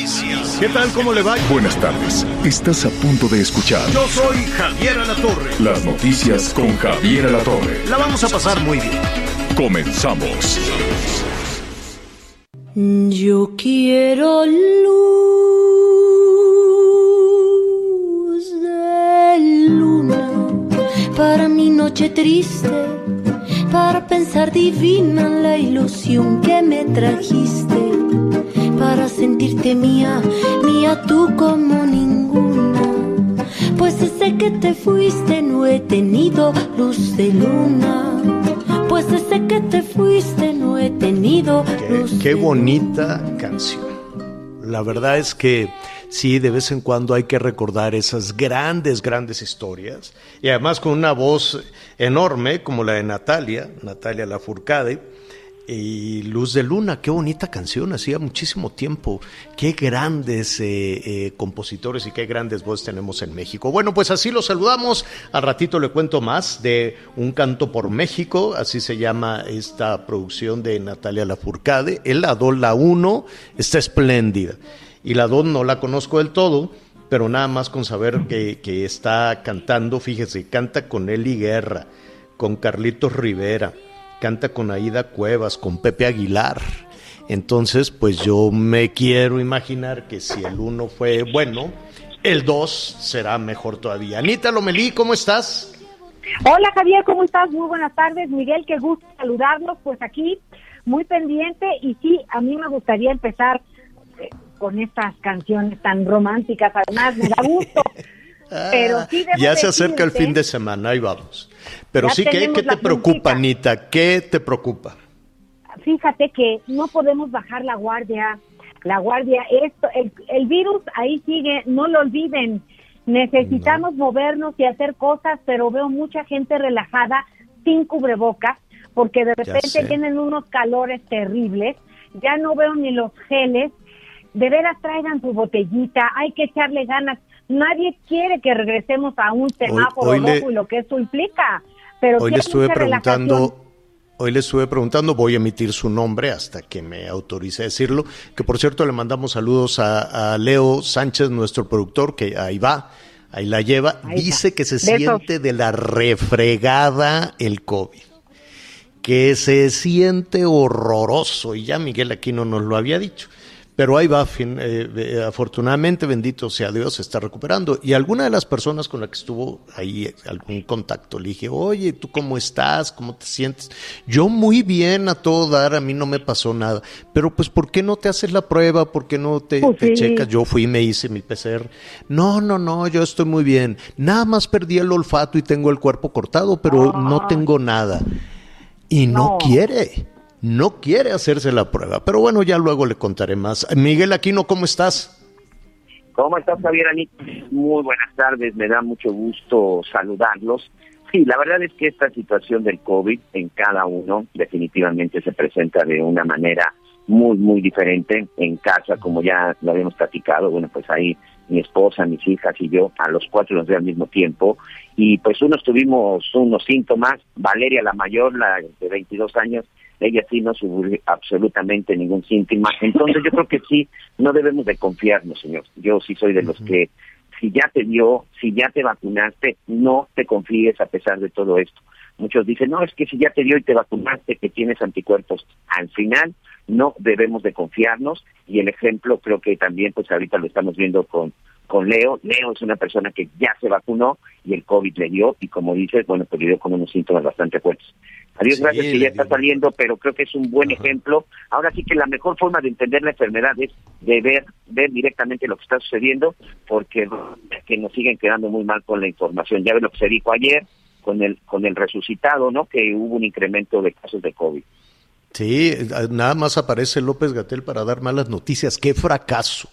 Noticias. ¿Qué tal? ¿Cómo le va? Buenas tardes. Estás a punto de escuchar Yo soy Javier Alatorre. las noticias con Javier Alatorre. La vamos a pasar muy bien. Comenzamos. Yo quiero luz de luna para mi noche triste, para pensar divina en la ilusión que me trajiste, para sentirte mía, mía tú como ninguna. Pues desde que te fuiste no he tenido luz de luna. Pues desde que te fuiste no he tenido Qué, luz qué de bonita canción. La verdad es que sí, de vez en cuando hay que recordar esas grandes, grandes historias. Y además con una voz enorme como la de Natalia, Natalia Lafourcade. Y Luz de Luna, qué bonita canción, hacía muchísimo tiempo. Qué grandes eh, eh, compositores y qué grandes voces tenemos en México. Bueno, pues así los saludamos. Al ratito le cuento más de Un canto por México, así se llama esta producción de Natalia Lafourcade. El lado, la 1, está espléndida. Y la 2 no la conozco del todo, pero nada más con saber que, que está cantando, fíjese, canta con Eli Guerra, con Carlitos Rivera canta con Aida Cuevas, con Pepe Aguilar. Entonces, pues yo me quiero imaginar que si el uno fue bueno, el dos será mejor todavía. Anita Lomelí, ¿cómo estás? Hola Javier, ¿cómo estás? Muy buenas tardes. Miguel, qué gusto saludarlos. Pues aquí, muy pendiente y sí, a mí me gustaría empezar eh, con estas canciones tan románticas. Además, me da gusto. Pero sí Ah, ya se acerca el fin de semana, ahí vamos. Pero Ya sí, ¿qué, qué te preocupa. Anita? ¿Qué te preocupa? Fíjate que no podemos bajar la guardia. La guardia, esto, el, el virus ahí sigue, no lo olviden. Necesitamos movernos y hacer cosas, pero veo mucha gente relajada sin cubrebocas, porque de repente tienen unos calores terribles. Ya no veo ni los geles. De veras traigan su botellita, hay que echarle ganas. Nadie quiere que regresemos a un semáforo hoy rojo y lo que eso implica. Pero Hoy sí le estuve relajación. preguntando, hoy le estuve preguntando, voy a emitir su nombre hasta que me autorice a decirlo, que por cierto le mandamos saludos a, a Leo Sánchez, nuestro productor, que ahí va, ahí la lleva, Ahí está. dice que se siente de la refregada el COVID, que se siente horroroso, y ya Miguel Aquino nos lo había dicho. Pero ahí va, fin- eh, eh, afortunadamente, bendito sea Dios, se está recuperando. Y alguna de las personas con la que estuvo ahí eh, algún contacto, le dije, oye, ¿tú cómo estás? ¿Cómo te sientes? Yo muy bien a todo dar, a mí no me pasó nada. Pero pues, ¿por qué no te haces la prueba? ¿Por qué no te, Pues te checas? Yo fui y me hice mi PCR. No, no, no, yo estoy muy bien. Nada más perdí el olfato y tengo el cuerpo cortado, pero no tengo nada. Y no, No. quiere, no quiere hacerse la prueba. Pero bueno, ya luego le contaré más. Miguel Aquino, ¿cómo estás? ¿Cómo estás, Javier Anita? Muy buenas tardes, me da mucho gusto saludarlos. Sí, la verdad es que esta situación del COVID en cada uno definitivamente se presenta de una manera muy, muy diferente en casa, como ya lo habíamos platicado. Bueno, pues ahí mi esposa, mis hijas y yo, a los cuatro nos dio al mismo tiempo. Y pues unos tuvimos unos síntomas. Valeria, la mayor, la de 22 años, ella sí no sufrió absolutamente ningún síntoma. Entonces yo creo que sí, no debemos de confiarnos, señor. Yo sí soy de los que si ya te dio, si ya te vacunaste, no te confíes a pesar de todo esto. Muchos dicen, no, es que si ya te dio y te vacunaste, que tienes anticuerpos. Al final, no debemos de confiarnos y el ejemplo creo que también, pues ahorita lo estamos viendo con, con Leo. Leo es una persona que ya se vacunó y el COVID le dio y como dices, bueno, pues le dio con unos síntomas bastante fuertes. Adiós, Sí, gracias que ya está saliendo, pero creo que es un buen Ajá. ejemplo. Ahora sí que la mejor forma de entender la enfermedad es de ver, ver directamente lo que está sucediendo, porque que nos siguen quedando muy mal con la información. Ya ves lo que se dijo ayer, con el con el resucitado, ¿no? Que hubo un incremento de casos de COVID. Sí, nada más aparece López Gatel para dar malas noticias. Qué fracaso.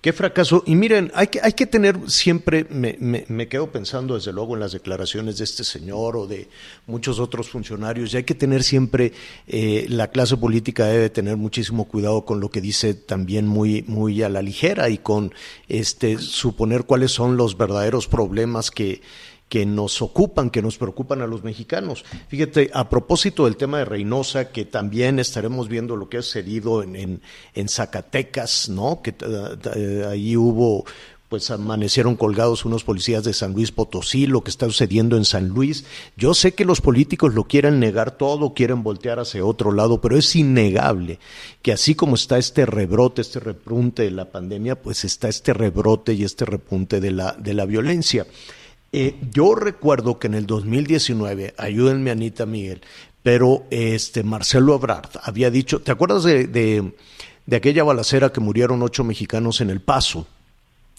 Qué fracaso. Y miren, hay que, hay que tener siempre, me, me, quedo pensando desde luego en las declaraciones de este señor o de muchos otros funcionarios, y hay que tener siempre, eh, la clase política debe tener muchísimo cuidado con lo que dice también muy, muy a la ligera y con este suponer cuáles son los verdaderos problemas que que nos ocupan, que nos preocupan a los mexicanos. Fíjate, a propósito del tema de Reynosa, que también estaremos viendo lo que ha sucedido en, en, Zacatecas, ¿no? Que eh, ahí hubo pues amanecieron colgados unos policías de San Luis Potosí, lo que está sucediendo en San Luis. Yo sé que los políticos lo quieren negar todo, quieren voltear hacia otro lado, pero es innegable que así como está este rebrote, este repunte de la pandemia, pues está este rebrote y este repunte de la, de la violencia. Eh, yo recuerdo que en el 2019, ayúdenme Anita Miguel, pero este Marcelo Ebrard había dicho, ¿te acuerdas de, de, aquella balacera que murieron ocho mexicanos en El Paso?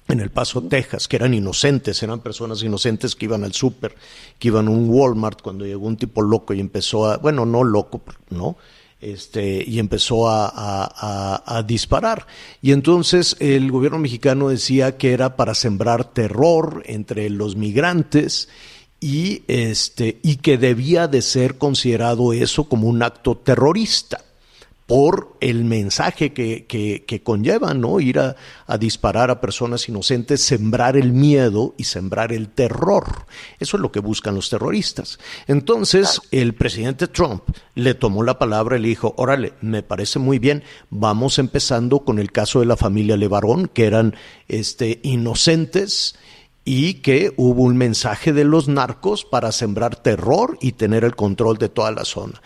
en El Paso, Texas, que eran inocentes, eran personas inocentes que iban al súper, que iban a un Walmart cuando llegó un tipo loco y empezó a, bueno, no loco, ¿no? Este, y empezó a, disparar. Y entonces el gobierno mexicano decía que era para sembrar terror entre los migrantes y, este, y que debía de ser considerado eso como un acto terrorista por el mensaje que, que, conlleva, ¿no? Ir a, disparar a personas inocentes, sembrar el miedo y sembrar el terror. Eso es lo que buscan los terroristas. Entonces, el presidente Trump le tomó la palabra y le dijo, órale, me parece muy bien, vamos empezando con el caso de la familia Levarón, que eran este, inocentes y que hubo un mensaje de los narcos para sembrar terror y tener el control de toda la zona.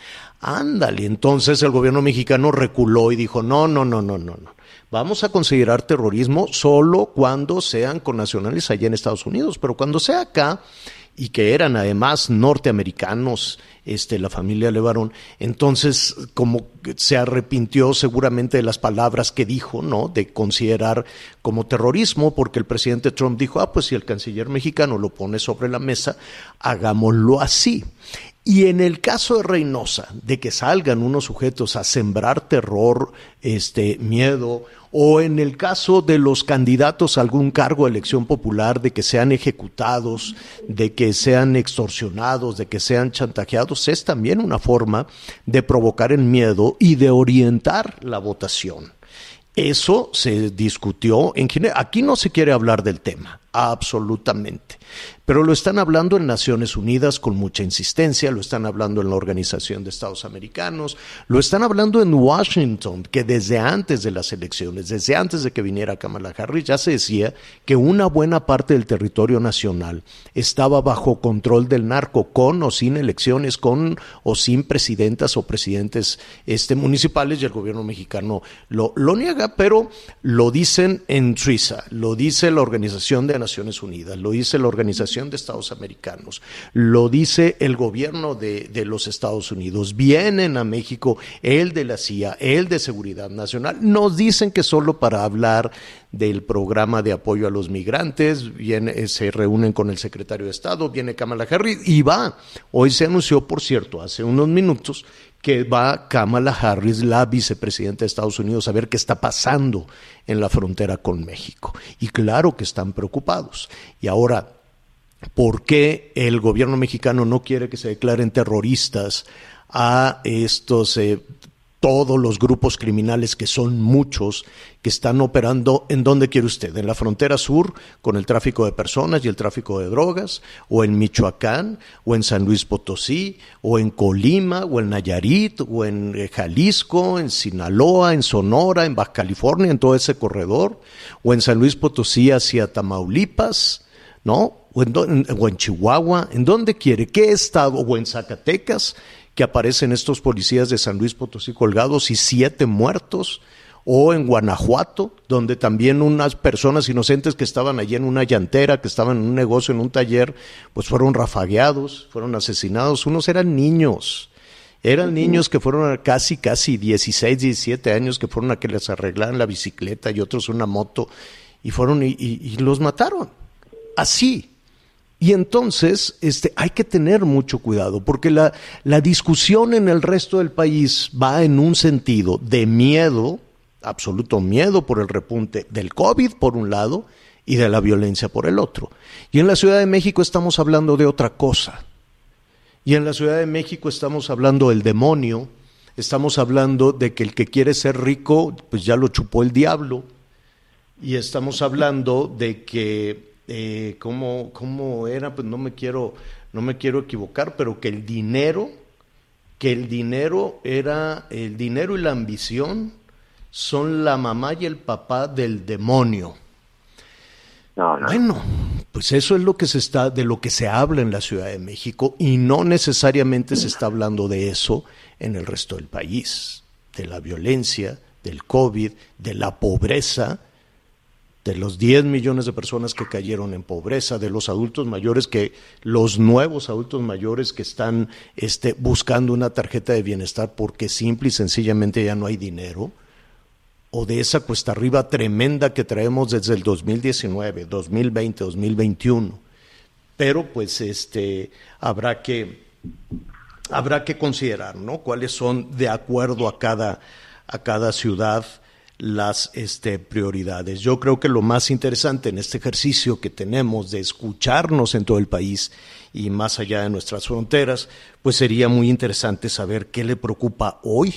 Ándale, entonces el gobierno mexicano reculó y dijo, no, no, no, no, no, no. Vamos a considerar terrorismo solo cuando sean con nacionales allá en Estados Unidos, pero cuando sea acá y que eran además norteamericanos, este, la familia Levarón, entonces como se arrepintió seguramente de las palabras que dijo, ¿no? De considerar como terrorismo, porque el presidente Trump dijo, ah, pues si el canciller mexicano lo pone sobre la mesa, hagámoslo así. Y en el caso de Reynosa, de que salgan unos sujetos a sembrar terror, este, miedo, o en el caso de los candidatos a algún cargo de elección popular, de que sean ejecutados, de que sean extorsionados, de que sean chantajeados, es también una forma de provocar el miedo y de orientar la votación. Eso se discutió en general. Aquí no se quiere hablar del tema, absolutamente. Pero lo están hablando en Naciones Unidas con mucha insistencia, lo están hablando en la Organización de Estados Americanos, lo están hablando en Washington, que desde antes de las elecciones, desde antes de que viniera Kamala Harris, ya se decía que una buena parte del territorio nacional estaba bajo control del narco, con o sin elecciones, con o sin presidentas o presidentes este, municipales, y el gobierno mexicano lo, lo niega, pero lo dicen en Suiza, lo dice la Organización de Naciones Unidas, lo dice la Organización de Estados Americanos, lo dice el gobierno de, de los Estados Unidos, vienen a México el de la CIA, el de Seguridad Nacional, nos dicen que solo para hablar del programa de apoyo a los migrantes, viene, eh, se reúnen con el secretario de Estado, viene Kamala Harris y va. Hoy se anunció, por cierto, hace unos minutos, que va Kamala Harris, la vicepresidenta de Estados Unidos, a ver qué está pasando en la frontera con México. Y claro que están preocupados. Y ahora, por qué el gobierno mexicano no quiere que se declaren terroristas a estos eh, todos los grupos criminales que son muchos que están operando en donde quiere usted, en la frontera sur con el tráfico de personas y el tráfico de drogas, o en Michoacán, o en San Luis Potosí, o en Colima, o en Nayarit, o en eh, Jalisco, en Sinaloa, en Sonora, en Baja California, en todo ese corredor, o en San Luis Potosí hacia Tamaulipas, ¿no? o en, Chihuahua, en donde quiere, qué estado, o en Zacatecas, que aparecen estos policías de San Luis Potosí colgados y siete muertos, o en Guanajuato, donde también unas personas inocentes que estaban allí en una llantera, que estaban en un negocio, en un taller, pues fueron rafagueados, fueron asesinados, unos eran niños. Eran niños que fueron casi, casi 16, 17 años, que fueron a que les arreglaran la bicicleta y otros una moto, y fueron y los mataron. Así, Y entonces este, hay que tener mucho cuidado, porque la, la discusión en el resto del país va en un sentido de miedo, absoluto miedo por el repunte del COVID, por un lado, y de la violencia por el otro. Y en la Ciudad de México estamos hablando de otra cosa. Y en la Ciudad de México estamos hablando del demonio, estamos hablando de que el que quiere ser rico, pues ya lo chupó el diablo. Y estamos hablando de que, eh, ¿cómo, ¿cómo, era? Pues no me quiero, no me quiero equivocar, pero que el dinero, que el dinero era, el dinero y la ambición son la mamá y el papá del demonio. Bueno, pues eso es lo que se está, de lo que se habla en la Ciudad de México y no necesariamente se está hablando de eso en el resto del país, de la violencia, del COVID, de la pobreza, de los 10 millones de personas que cayeron en pobreza, de los adultos mayores que los nuevos adultos mayores que están este, buscando una tarjeta de bienestar porque simple y sencillamente ya no hay dinero o de esa cuesta arriba tremenda que traemos desde el 2019, 2020, 2021. Pero pues este habrá que habrá que considerar, ¿no? Cuáles son de acuerdo a cada a cada ciudad las este, prioridades. Yo creo que lo más interesante en este ejercicio que tenemos de escucharnos en todo el país y más allá de nuestras fronteras, pues sería muy interesante saber qué le preocupa hoy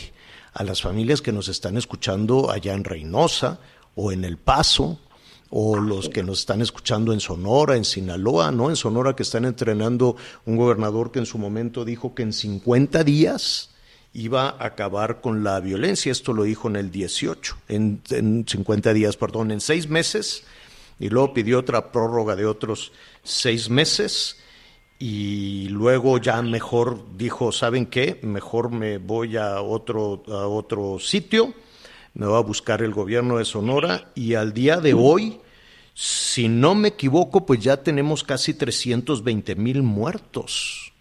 a las familias que nos están escuchando allá en Reynosa o en El Paso, o los que nos están escuchando en Sonora, en Sinaloa, ¿no? En Sonora que están entrenando un gobernador que en su momento dijo que en 50 días iba a acabar con la violencia. Esto lo dijo en el 18, en, en 50 días, perdón, en seis meses. Y luego pidió otra prórroga de otros seis meses y luego ya mejor dijo, ¿saben qué? Mejor me voy a otro, a otro sitio, me va a buscar el gobierno de Sonora y al día de hoy, si no me equivoco, pues ya tenemos casi 320 mil muertos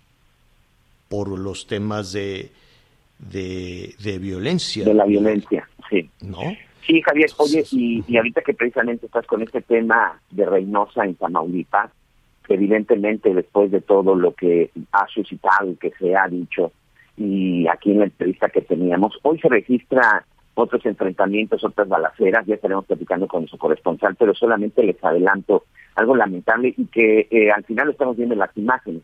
por los temas de, de, violencia. De la violencia, sí. ¿No? Sí, Javier, oye, y, y ahorita que precisamente estás con este tema de Reynosa en Tamaulipas, evidentemente después de todo lo que ha suscitado y que se ha dicho, y aquí en la entrevista que teníamos, hoy se registra otros enfrentamientos, otras balaceras, ya estaremos platicando con su corresponsal, pero solamente les adelanto algo lamentable y que eh, al final estamos viendo las imágenes.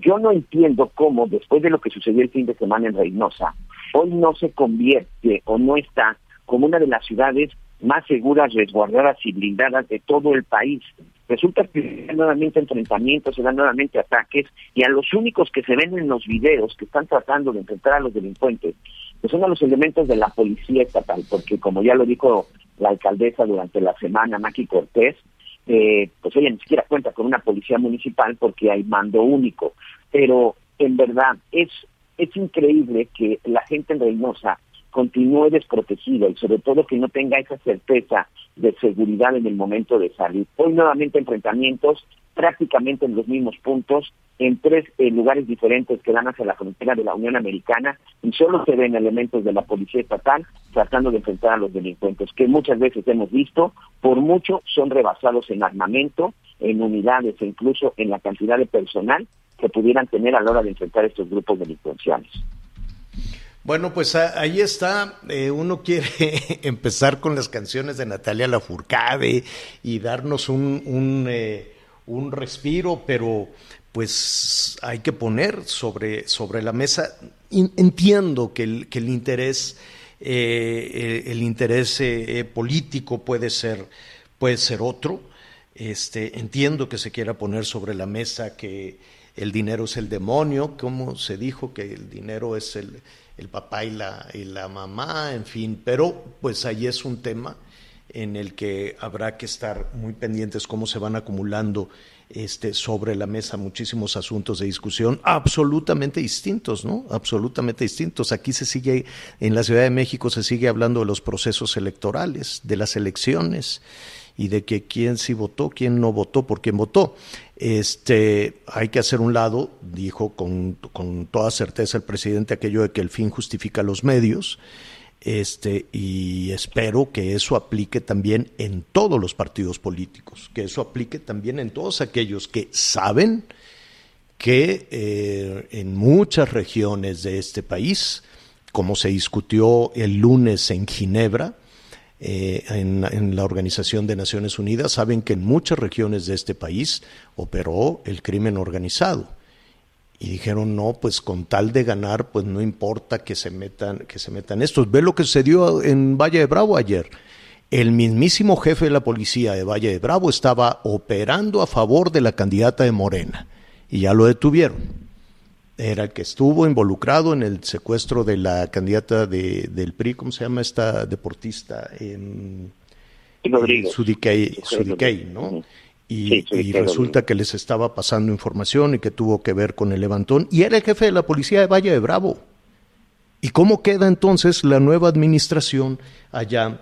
Yo no entiendo cómo, después de lo que sucedió el fin de semana en Reynosa, hoy no se convierte o no está como una de las ciudades más seguras, resguardadas y blindadas de todo el país. Resulta que se nuevamente enfrentamientos, se dan nuevamente ataques, y a los únicos que se ven en los videos que están tratando de enfrentar a los delincuentes, pues son a los elementos de la policía estatal, porque como ya lo dijo la alcaldesa durante la semana, Maki Cortés, eh, pues ella ni siquiera cuenta con una policía municipal porque hay mando único. Pero en verdad es, es increíble que la gente en Reynosa continúe desprotegido y sobre todo que no tenga esa certeza de seguridad en el momento de salir. Hoy nuevamente enfrentamientos prácticamente en los mismos puntos, en tres eh, lugares diferentes que dan hacia la frontera de la Unión Americana y solo se ven elementos de la Policía Estatal tratando de enfrentar a los delincuentes, que muchas veces hemos visto, por mucho son rebasados en armamento, en unidades e incluso en la cantidad de personal que pudieran tener a la hora de enfrentar estos grupos delincuenciales. Bueno, pues ahí está. Eh, uno quiere empezar con las canciones de Natalia Lafourcade y darnos un, un, eh, un, respiro, pero pues hay que poner sobre, sobre la mesa. Entiendo que el, que el interés, eh, el interés político puede ser, puede ser otro. Este, entiendo que se quiera poner sobre la mesa que el dinero es el demonio, como se dijo que el dinero es el el papá y la, y la mamá, en fin, pero pues ahí es un tema en el que habrá que estar muy pendientes cómo se van acumulando este, sobre la mesa muchísimos asuntos de discusión absolutamente distintos, ¿no? Absolutamente distintos. Aquí se sigue, en la Ciudad de México se sigue hablando de los procesos electorales, de las elecciones y de que quién sí votó, quién no votó, por quién votó. Este, hay que hacer un lado, dijo con, con toda certeza el presidente aquello de que el fin justifica los medios. Este, y espero que eso aplique también en todos los partidos políticos, que eso aplique también en todos aquellos que saben que eh, en muchas regiones de este país, como se discutió el lunes en Ginebra, eh, en, en, la Organización de Naciones Unidas, saben que en muchas regiones de este país operó el crimen organizado y dijeron no pues con tal de ganar pues no importa que se metan que se metan estos ve lo que sucedió en Valle de Bravo ayer. El mismísimo jefe de la policía de Valle de Bravo estaba operando a favor de la candidata de Morena y ya lo detuvieron. Era el que estuvo involucrado en el secuestro de la candidata de, del PRI cómo se llama esta deportista en, ¿no? Y, y resulta que les estaba pasando información y que tuvo que ver con el levantón, y era el jefe de la policía de Valle de Bravo. ¿Y cómo queda entonces la nueva administración allá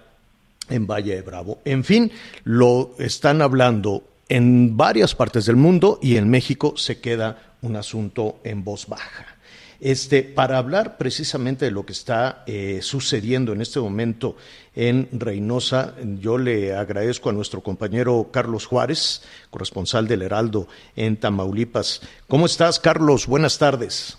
en Valle de Bravo? En fin, lo están hablando en varias partes del mundo y en México se queda un asunto en voz baja. Este, para hablar precisamente de lo que está eh, sucediendo en este momento en Reynosa, yo le agradezco a nuestro compañero Carlos Juárez, corresponsal del Heraldo en Tamaulipas. ¿Cómo estás, Carlos? Buenas tardes.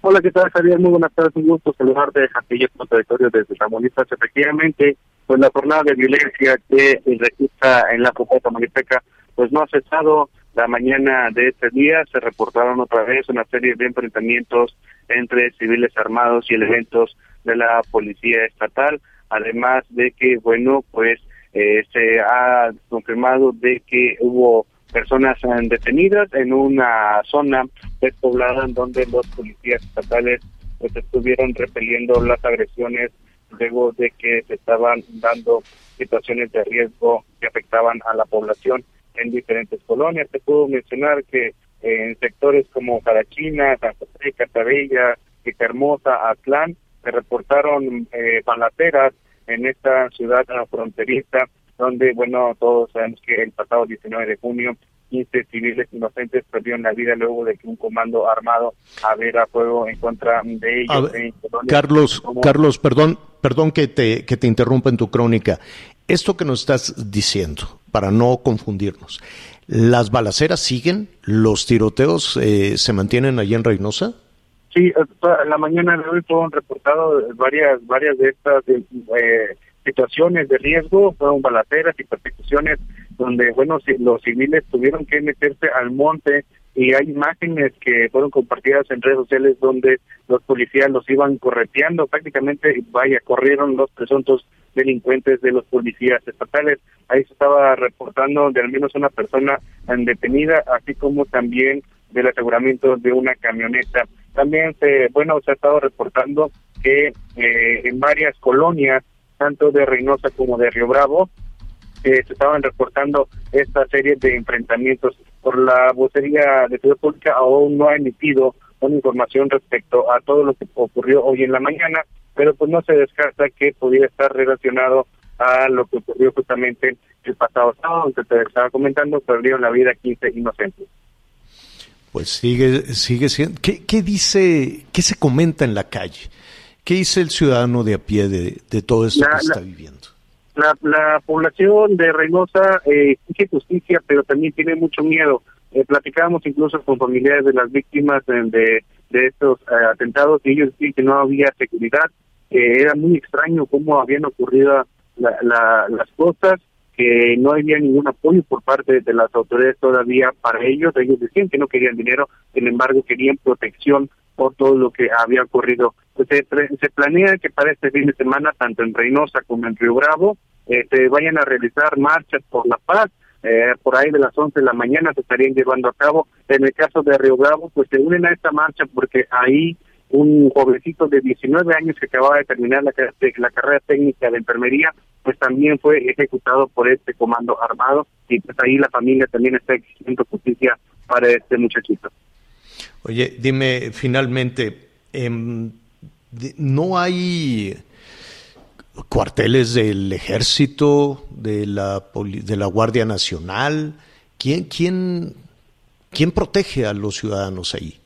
Hola, ¿qué tal, Javier? Muy buenas tardes, un gusto saludarte de con territorio desde Tamaulipas. Efectivamente, pues la jornada de violencia que registra en la Copa Tamaulipeca, pues no ha cesado la mañana de este día se reportaron otra vez una serie de enfrentamientos entre civiles armados y elementos de la policía estatal, además de que, bueno, pues eh, se ha confirmado de que hubo personas eh, detenidas en una zona despoblada en donde los policías estatales pues estuvieron repeliendo las agresiones luego de que se estaban dando situaciones de riesgo que afectaban a la población en diferentes colonias. Te puedo mencionar que eh, en sectores como Carachina, Santa Fe, Catabella, Hermosa, Atlán, se reportaron eh, balaceras en esta ciudad fronteriza, donde, bueno, todos sabemos que el pasado 19 de junio 15 civiles inocentes perdieron la vida luego de que un comando armado abriera fuego en contra de ellos. Carlos, Carlos, perdón, perdón que te, que te interrumpa en tu crónica. Esto que nos estás diciendo, para no confundirnos. ¿Las balaceras siguen? ¿Los tiroteos eh, se mantienen allí en Reynosa? Sí, la mañana de hoy fueron reportados varias varias de estas eh, situaciones de riesgo, fueron balaceras y persecuciones donde, bueno, los civiles tuvieron que meterse al monte y hay imágenes que fueron compartidas en redes sociales donde los policías los iban correteando, prácticamente, vaya, corrieron los presuntos delincuentes de los policías estatales. Ahí se estaba reportando de al menos una persona detenida, así como también del aseguramiento de una camioneta. También se, bueno, se ha estado reportando que eh, en varias colonias, tanto de Reynosa como de Río Bravo, eh, se estaban reportando esta serie de enfrentamientos. Por la vocería de Seguridad Pública aún no ha emitido una información respecto a todo lo que ocurrió hoy en la mañana pero pues no se descarta que pudiera estar relacionado a lo que ocurrió justamente el pasado sábado, que te estaba comentando, perdieron la vida 15 inocentes. Pues sigue, sigue siendo. ¿Qué, ¿Qué dice, qué se comenta en la calle? ¿Qué dice el ciudadano de a pie de, de todo esto que está viviendo? La, la población de Reynosa eh, exige justicia, pero también tiene mucho miedo. Eh, platicábamos incluso con familiares de las víctimas de, de, estos eh, atentados y ellos dicen que no había seguridad, que era muy extraño cómo habían ocurrido las cosas, que no había ningún apoyo por parte de las autoridades todavía para ellos. Ellos decían que no querían dinero, sin embargo querían protección por todo lo que había ocurrido. Pues se, se planea que para este fin de semana, tanto en Reynosa como en Río Bravo, eh, se vayan a realizar marchas por la paz. Eh, por ahí de las 11 de la mañana se estarían llevando a cabo. En el caso de Río Bravo, pues se unen a esta marcha porque ahí un jovencito de 19 años que acababa de terminar la, carrera técnica de enfermería, pues también fue ejecutado por este comando armado y pues ahí la familia también está exigiendo justicia para este muchachito. Oye, dime finalmente, eh, ¿no hay cuarteles del ejército, de la, de la Guardia Nacional? ¿Quién, quién, quién protege a los ciudadanos ahí?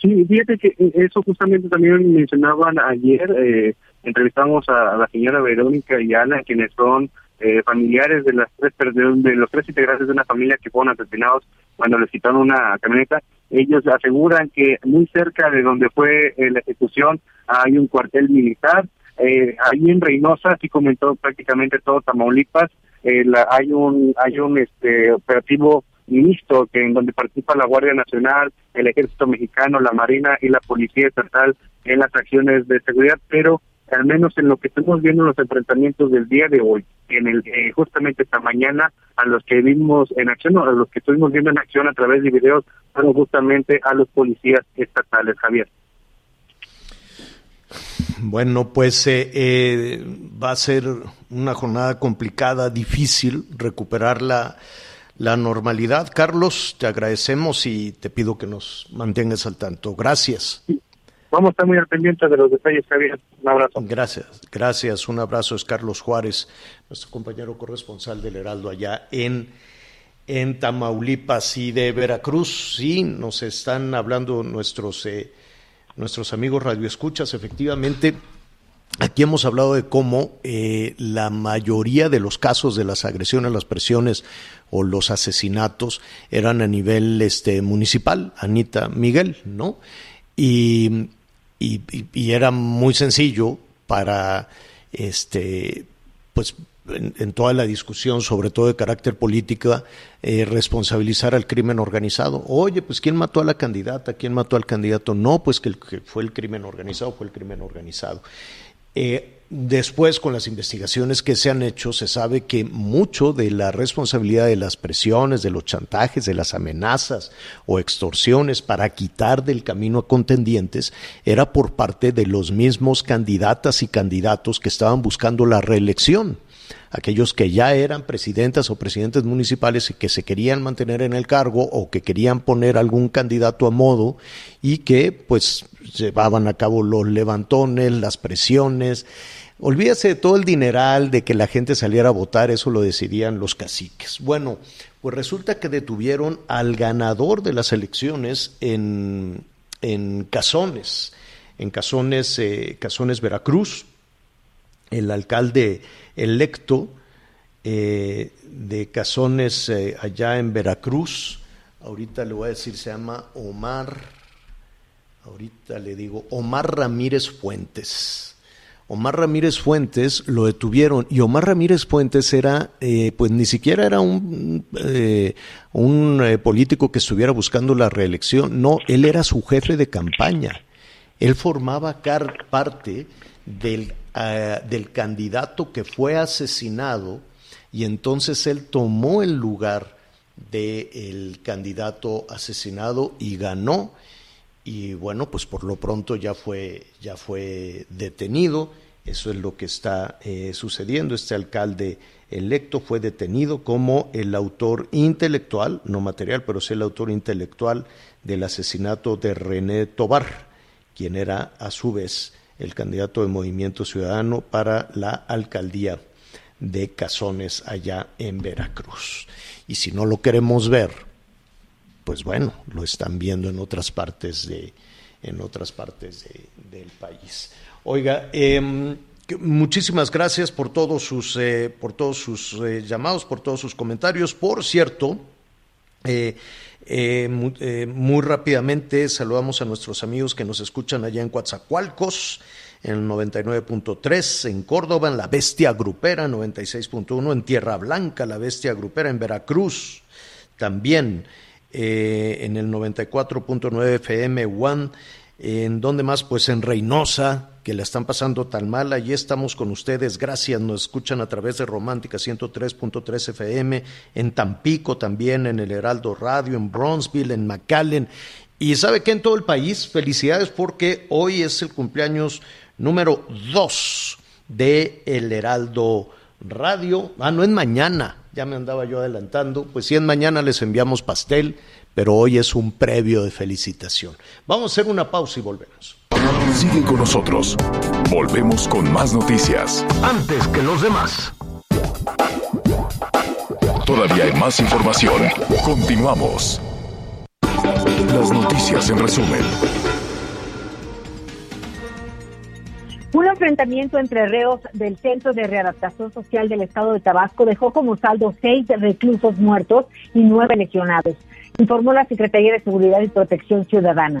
Sí, fíjate que eso justamente también mencionaban ayer, eh, entrevistamos a, la señora Verónica y Ana, quienes son eh, familiares de las tres de, los tres integrantes de una familia que fueron asesinados cuando les quitaron una camioneta. Ellos aseguran que muy cerca de donde fue la ejecución hay un cuartel militar. Eh, ahí en Reynosa, así comentó prácticamente todo Tamaulipas, eh, hay un hay un este operativo mixto que en donde participa la Guardia Nacional, el Ejército Mexicano, la Marina y la Policía Estatal en las acciones de seguridad, pero al menos en lo que estamos viendo en los enfrentamientos del día de hoy, en el eh, justamente esta mañana, a los que vimos en acción, a los que estuvimos viendo en acción a través de videos, fueron justamente a los policías estatales, Javier. Bueno, pues eh, eh, va a ser una jornada complicada, difícil recuperar la, la normalidad. Carlos, te agradecemos y te pido que nos mantengas al tanto. Gracias. Vamos a estar muy al pendiente de los detalles, Javier. Un abrazo. Gracias, gracias. Un abrazo. Es Carlos Juárez, nuestro compañero corresponsal del Heraldo allá en, en Tamaulipas y de Veracruz. Sí, nos están hablando nuestros, eh, nuestros amigos radioescuchas. Efectivamente, Aquí hemos hablado de cómo eh, la mayoría de los casos de las agresiones, las presiones o los asesinatos eran a nivel este, municipal, Anita Miguel, ¿no? Y, y, era muy sencillo para, este, pues, en, toda la discusión, sobre todo de carácter política, eh, responsabilizar al crimen organizado. Oye, pues ¿quién mató a la candidata? ¿Quién mató al candidato? No, pues que, fue el crimen organizado, fue el crimen organizado. Eh, después, con las investigaciones que se han hecho, se sabe que mucho de la responsabilidad de las presiones, de los chantajes, de las amenazas o extorsiones para quitar del camino a contendientes era por parte de los mismos candidatas y candidatos que estaban buscando la reelección aquellos que ya eran presidentas o presidentes municipales y que se querían mantener en el cargo o que querían poner algún candidato a modo y que pues llevaban a cabo los levantones, las presiones. Olvídese de todo el dineral de que la gente saliera a votar, eso lo decidían los caciques. Bueno, pues resulta que detuvieron al ganador de las elecciones en, en Cazones, en Cazones, eh, Cazones, Veracruz. El alcalde electo eh, de Cazones eh, allá en Veracruz. Ahorita le voy a decir, se llama Omar, ahorita le digo, Omar Ramírez Fuentes. Omar Ramírez Fuentes lo detuvieron y Omar Ramírez Fuentes era, eh, pues ni siquiera era un, un político que estuviera buscando la reelección, no, él era su jefe de campaña. Él formaba parte del eh, del candidato que fue asesinado y entonces él tomó el lugar del candidato asesinado y ganó. Y bueno pues por lo pronto ya fue ya fue detenido. Eso es lo que está eh, sucediendo. Este alcalde electo fue detenido como el autor intelectual no material pero sí el autor intelectual del asesinato de René Tobar quien era a su vez el candidato de Movimiento Ciudadano para la alcaldía de Cazones allá en Veracruz. Y si no lo queremos ver, pues bueno, lo están viendo en otras partes de en otras partes del país. Oiga, em, muchísimas gracias por todos sus eh, por todos sus eh, llamados, por todos sus comentarios. Por cierto, eh, eh, eh, muy, rápidamente saludamos a nuestros amigos que nos escuchan allá en Coatzacoalcos, en el 99.3, en Córdoba, en La Bestia Grupera, 96.1, en Tierra Blanca, La Bestia Grupera, en Veracruz, también en el 94.9 FM One, en donde más, pues en Reynosa, que la están pasando tan mal. Allí estamos con ustedes. Gracias. Nos escuchan a través de Romántica 103.3 FM, en Tampico también, en el Heraldo Radio, en Bronzeville, en McAllen. Y sabe que en todo el país, felicidades porque hoy es el cumpleaños número 2 de El Heraldo Radio. Ah, no es mañana, ya me andaba yo adelantando. Pues si es mañana les enviamos pastel, pero hoy es un previo de felicitación. Vamos a hacer una pausa y volvemos. Sigue con nosotros. Volvemos con más noticias. Antes que los demás. Todavía hay más información. Continuamos. Las noticias en resumen. Un enfrentamiento entre reos del Centro de Readaptación Social del Estado de Tabasco dejó como saldo seis reclusos muertos y nueve lesionados, informó la Secretaría de Seguridad y Protección Ciudadana.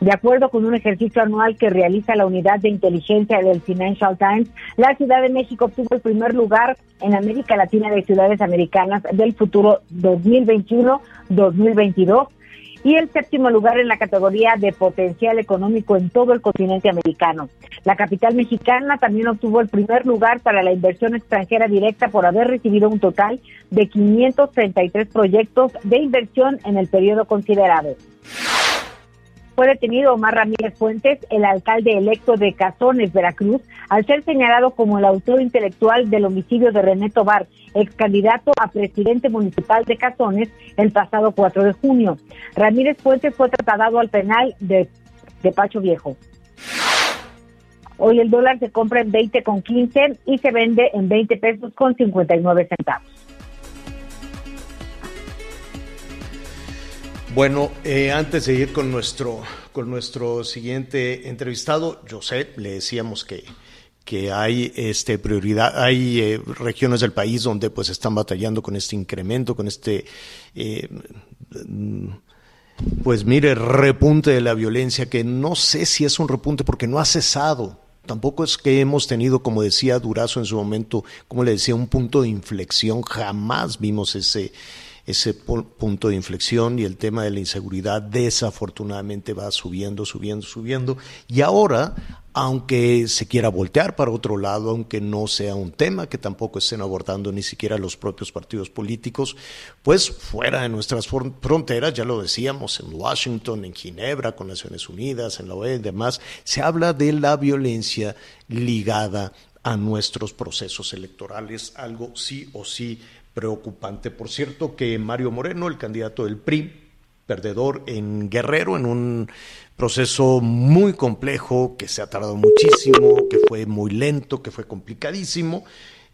De acuerdo con un ejercicio anual que realiza la unidad de inteligencia del Financial Times, la Ciudad de México obtuvo el primer lugar en América Latina de ciudades americanas del futuro 2021-2022 y el séptimo lugar en la categoría de potencial económico en todo el continente americano. La capital mexicana también obtuvo el primer lugar para la inversión extranjera directa por haber recibido un total de 533 proyectos de inversión en el periodo considerado. Fue detenido Omar Ramírez Fuentes, el alcalde electo de Cazones, Veracruz, al ser señalado como el autor intelectual del homicidio de René Tobar, ex candidato a presidente municipal de Cazones, el pasado 4 de junio. Ramírez Fuentes fue trasladado al penal de, de Pacho Viejo. Hoy el dólar se compra en 20 con 15 y se vende en 20 pesos con 59 centavos. Bueno, eh, antes de ir con nuestro, con nuestro siguiente entrevistado, José, le decíamos que, que hay este prioridad, hay eh, regiones del país donde pues están batallando con este incremento, con este eh, pues mire, repunte de la violencia, que no sé si es un repunte porque no ha cesado. Tampoco es que hemos tenido, como decía Durazo en su momento, como le decía, un punto de inflexión. Jamás vimos ese, ese punto de inflexión y el tema de la inseguridad desafortunadamente va subiendo, subiendo, subiendo. Y ahora, aunque se quiera voltear para otro lado, aunque no sea un tema que tampoco estén abordando ni siquiera los propios partidos políticos, pues fuera de nuestras fronteras, ya lo decíamos, en Washington, en Ginebra, con Naciones Unidas, en la OEA y demás, se habla de la violencia ligada a nuestros procesos electorales, algo sí o sí preocupante. Por cierto que Mario Moreno, el candidato del PRI, perdedor en Guerrero, en un proceso muy complejo, que se ha tardado muchísimo, que fue muy lento, que fue complicadísimo,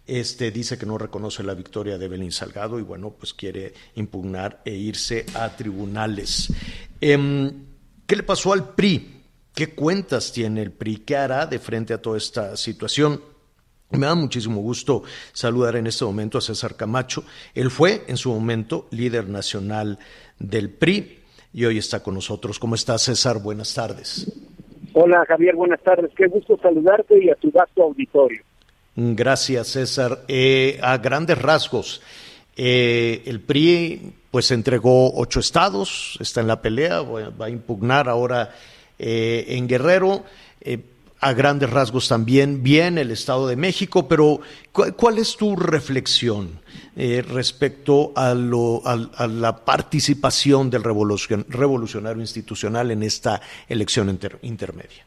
este dice que no reconoce la victoria de Belín Salgado y bueno, pues quiere impugnar e irse a tribunales. Em, ¿Qué le pasó al PRI? ¿Qué cuentas tiene el PRI? ¿Qué hará de frente a toda esta situación? Me da muchísimo gusto saludar en este momento a César Camacho. Él fue en su momento líder nacional del PRI y hoy está con nosotros. ¿Cómo estás, César? Buenas tardes. Hola, Javier. Buenas tardes. Qué gusto saludarte y a tu vasto auditorio. Gracias, César. Eh, a grandes rasgos, eh, el PRI pues entregó ocho estados, está en la pelea, va a impugnar ahora eh, en Guerrero a grandes rasgos también bien el Estado de México, pero ¿cuál, es tu reflexión eh, respecto a, lo, a, la participación del revolucionario institucional en esta elección intermedia?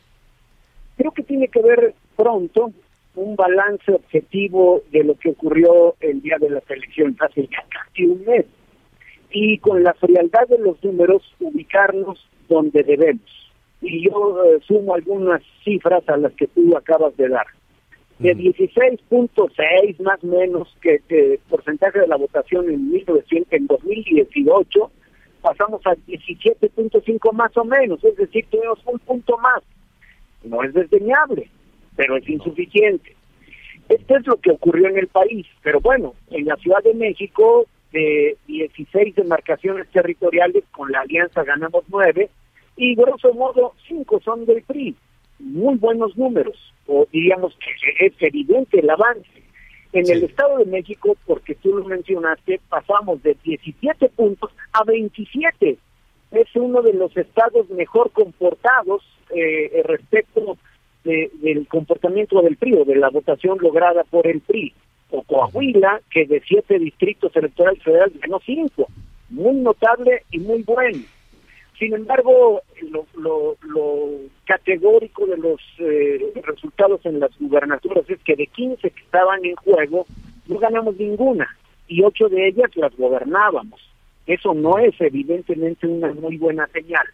Creo que tiene que ver pronto un balance objetivo de lo que ocurrió el día de las elecciones, hace ya casi un mes, y con la frialdad de los números ubicarnos donde debemos y yo eh, sumo algunas cifras a las que tú acabas de dar. De 16.6 más o menos que, porcentaje de la votación en 1900, en 2018 pasamos a 17.5 más o menos, es decir, tuvimos un punto más. No es desdeñable, pero es insuficiente. Esto es lo que ocurrió en el país, pero bueno, en la Ciudad de México de 16 demarcaciones territoriales con la alianza ganamos 9 y grosso modo cinco son del PRI. Muy buenos números, o diríamos que es evidente el avance. En el Estado de México, porque tú lo mencionaste, pasamos de 17 puntos a 27. Es uno de los estados mejor comportados eh, respecto del comportamiento del PRI o de la votación lograda por el PRI. O Coahuila, que de siete distritos electorales federales ganó cinco. Muy notable y muy bueno. Sin embargo, lo, categórico de los eh, resultados en las gubernaturas es que de 15 que estaban en juego, no ganamos ninguna y ocho de ellas las gobernábamos. Eso no es evidentemente una muy buena señal.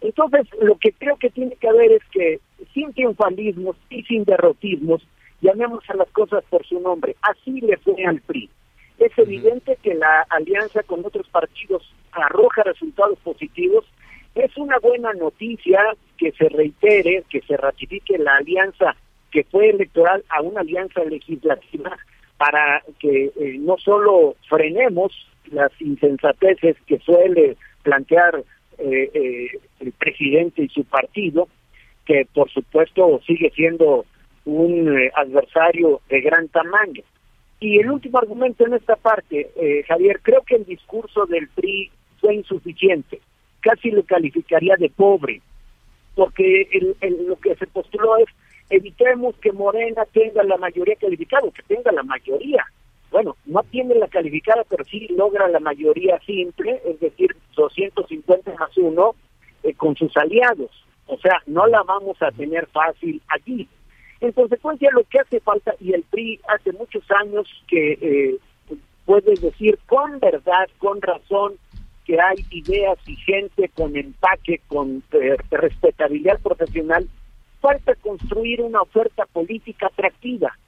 Entonces, lo que creo que tiene que haber es que sin triunfalismos y sin derrotismos, llamemos a las cosas por su nombre. Así le fue al PRI. Es evidente que la alianza con otros partidos arroja resultados positivos es una buena noticia que se reitere, que se ratifique la alianza que fue electoral a una alianza legislativa para que eh, no solo frenemos las insensateces que suele plantear eh, eh, el presidente y su partido, que por supuesto sigue siendo un adversario de gran tamaño. Y el último argumento en esta parte, Javier, creo que el discurso del PRI fue insuficiente, casi lo calificaría de pobre, porque lo que se postuló es evitemos que Morena tenga la mayoría calificada, que tenga la mayoría. Bueno, no tiene la calificada, pero sí logra la mayoría simple, es decir, 250 más uno eh, con sus aliados. O sea, no la vamos a tener fácil allí. En consecuencia, lo que hace falta, y el PRI hace muchos años que eh, puede decir con verdad, con razón, que hay ideas y gente con empaque, con eh, respetabilidad profesional falta construir una oferta política atractiva,